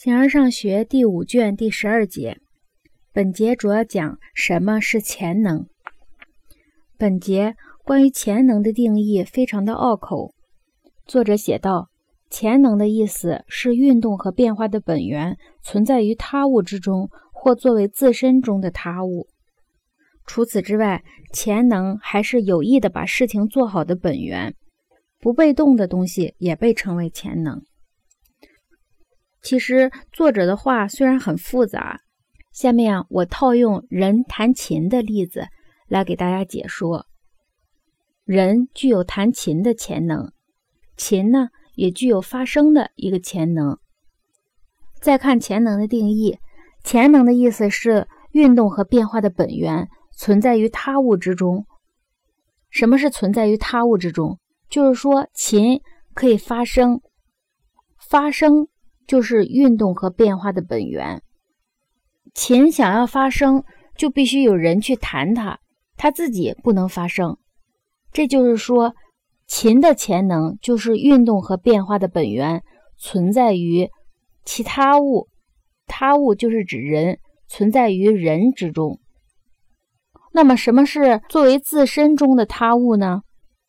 形而上学第五卷第十二节，本节主要讲什么是潜能。本节关于潜能的定义非常的拗口。作者写道：潜能的意思是运动和变化的本源存在于他物之中，或作为自身中的他物。除此之外，潜能还是有意的把事情做好的本源。不被动的东西也被称为潜能。其实作者的话虽然很复杂，下面我套用人弹琴的例子来给大家解说。人具有弹琴的潜能，琴呢也具有发声的一个潜能。再看潜能的定义，潜能的意思是运动和变化的本源存在于他物之中。什么是存在于他物之中？就是说，琴可以发声，发声就是运动和变化的本源。琴想要发声，就必须有人去弹它，它自己不能发声。这就是说，琴的潜能就是运动和变化的本源存在于其他物，他物就是指人，存在于人之中。那么，什么是作为自身中的他物呢？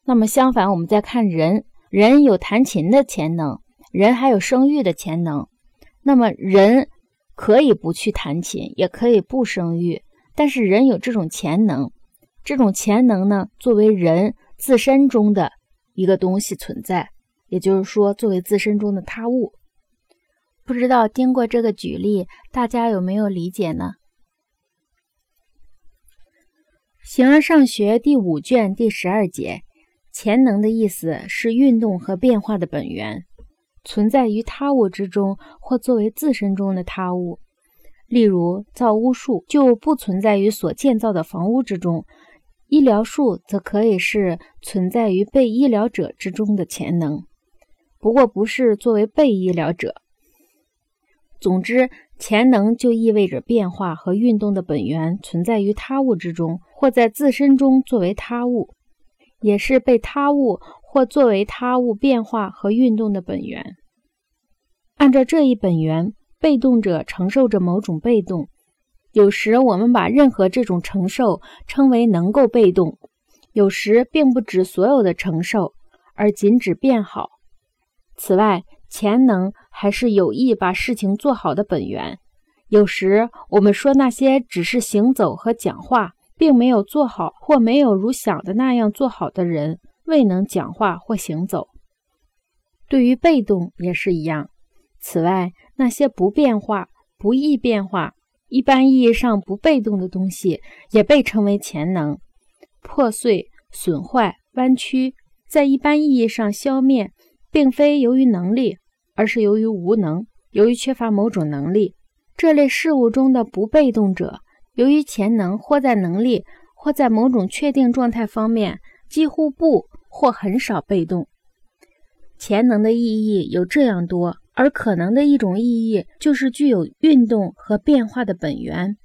那么相反，我们再看人，人有弹琴的潜能，人还有生育的潜能。那么人可以不去弹琴，也可以不生育，但是人有这种潜能，这种潜能呢，作为人自身中的一个东西存在，也就是说，作为自身中的他物。不知道经过这个举例，大家有没有理解呢？形而上学第五卷第十二节。潜能的意思是运动和变化的本源，存在于他物之中或作为自身中的他物。例如，造屋术就不存在于所建造的房屋之中；医疗术则可以是存在于被医疗者之中的潜能，不过不是作为被医疗者。总之，潜能就意味着变化和运动的本源存在于他物之中，或在自身中作为他物。也是被他物或作为他物变化和运动的本源。按照这一本源，被动者承受着某种被动。有时我们把任何这种承受称为能够被动，有时并不指所有的承受，而仅指变好。此外，潜能还是有意把事情做好的本源。有时我们说那些只是行走和讲话。并没有做好或没有如想的那样做好的人，未能讲话或行走。对于被动也是一样。此外，那些不变化、不易变化、一般意义上不被动的东西，也被称为潜能。破碎、损坏、弯曲，在一般意义上消灭，并非由于能力，而是由于无能，由于缺乏某种能力。这类事物中的不被动者。由于潜能或在能力或在某种确定状态方面几乎不或很少被动，潜能的意义有这样多，而可能的一种意义就是具有运动和变化的本源，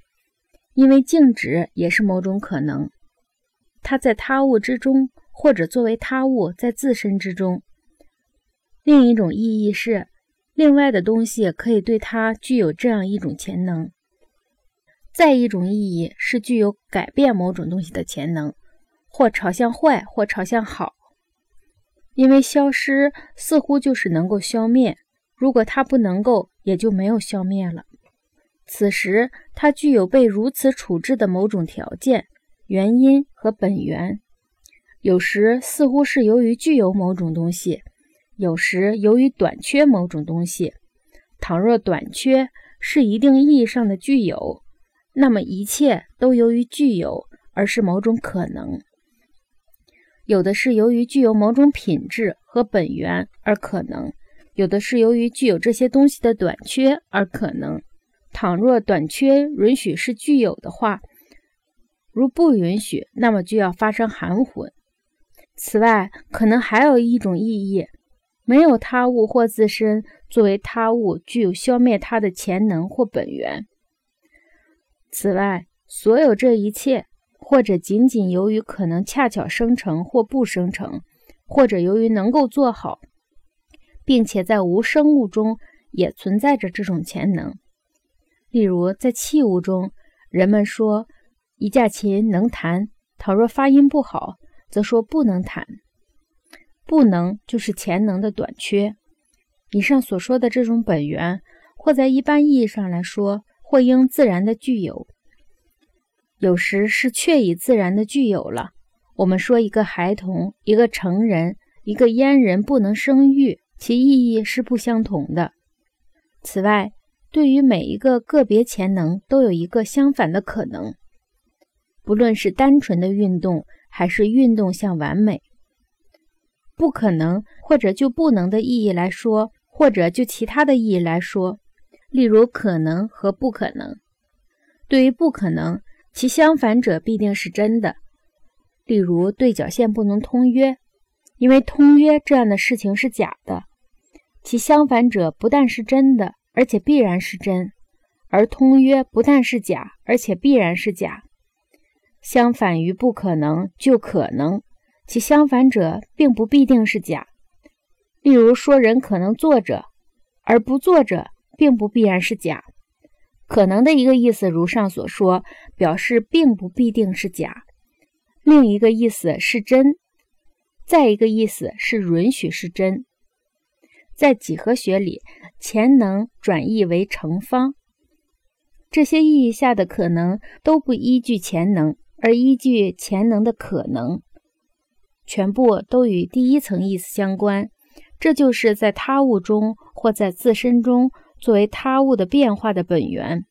因为静止也是某种可能，它在他物之中，或者作为他物在自身之中。另一种意义是，另外的东西可以对它具有这样一种潜能。再一种意义是具有改变某种东西的潜能，或朝向坏，或朝向好。因为消失似乎就是能够消灭，如果它不能够，也就没有消灭了。此时它具有被如此处置的某种条件、原因和本源。有时似乎是由于具有某种东西，有时由于短缺某种东西。倘若短缺是一定意义上的具有。那么一切都由于具有，而是某种可能；有的是由于具有某种品质和本源而可能；有的是由于具有这些东西的短缺而可能。倘若短缺允许是具有的话，如不允许，那么就要发生含混。此外，可能还有一种意义：没有他物或自身作为他物具有消灭它的潜能或本源。此外，所有这一切，或者仅仅由于可能恰巧生成或不生成，或者由于能够做好，并且在无生物中也存在着这种潜能。例如，在器物中，人们说一架琴能弹；倘若发音不好，则说不能弹。不能就是潜能的短缺。以上所说的这种本源，或在一般意义上来说，或应自然的具有；有时是确已自然的具有了。我们说一个孩童、一个成人、一个阉人不能生育，其意义是不相同的。此外，对于每一个个别潜能，都有一个相反的可能，不论是单纯的运动，还是运动向完美。不可能，或者就不能的意义来说，或者就其他的意义来说，例如可能和不可能。对于不可能，其相反者必定是真的。例如，对角线不能通约，因为通约这样的事情是假的。其相反者不但是真的，而且必然是真；而通约不但是假，而且必然是假。相反于不可能，就可能。其相反者并不必定是假。例如说，人可能坐着，而不坐着，并不必然是假。可能的一个意思，如上所说，表示并不必定是假；另一个意思是真；再一个意思是允许是真。在几何学里，潜能转译为成方。这些意义下的可能都不依据潜能，而依据潜能的可能。全部都与第一层意思相关，这就是在他物中或在自身中作为他物的变化的本源。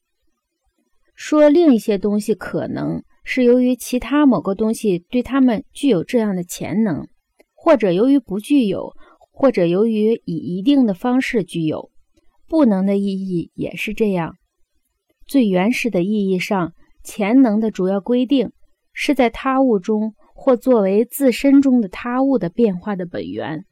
说另一些东西可能是由于其他某个东西对它们具有这样的潜能，或者由于不具有，或者由于以一定的方式具有。不能的意义也是这样。最原始的意义上，潜能的主要规定是在他物中。或作为自身中的他物的变化的本源。